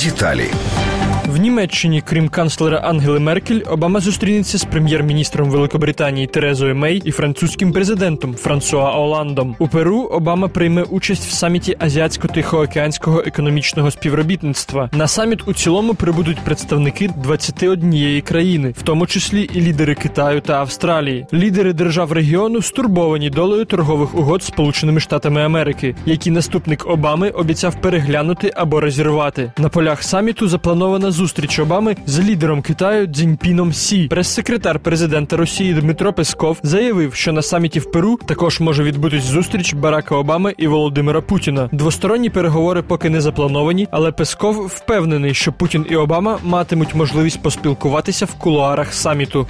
Детали. В Німеччині, крім канцлера Ангели Меркель, Обама зустрінеться з прем'єр-міністром Великобританії Терезою Мей і французьким президентом Франсуа Оландом. У Перу Обама прийме участь в саміті Азіатсько-Тихоокеанського економічного співробітництва. На саміт у цілому прибудуть представники 21 країни, в тому числі і лідери Китаю та Австралії. Лідери держав регіону стурбовані долею торгових угод Сполученими Штатами Америки, які наступник Обами обіцяв переглянути або розірвати. На полях саміту запланована зустріч Обами з лідером Китаю Цзіньпіном Сі. Прес-секретар президента Росії Дмитро Песков заявив, що на саміті в Перу також може відбутись зустріч Барака Обами і Володимира Путіна. Двосторонні переговори поки не заплановані, але Песков впевнений, що Путін і Обама матимуть можливість поспілкуватися в кулуарах саміту.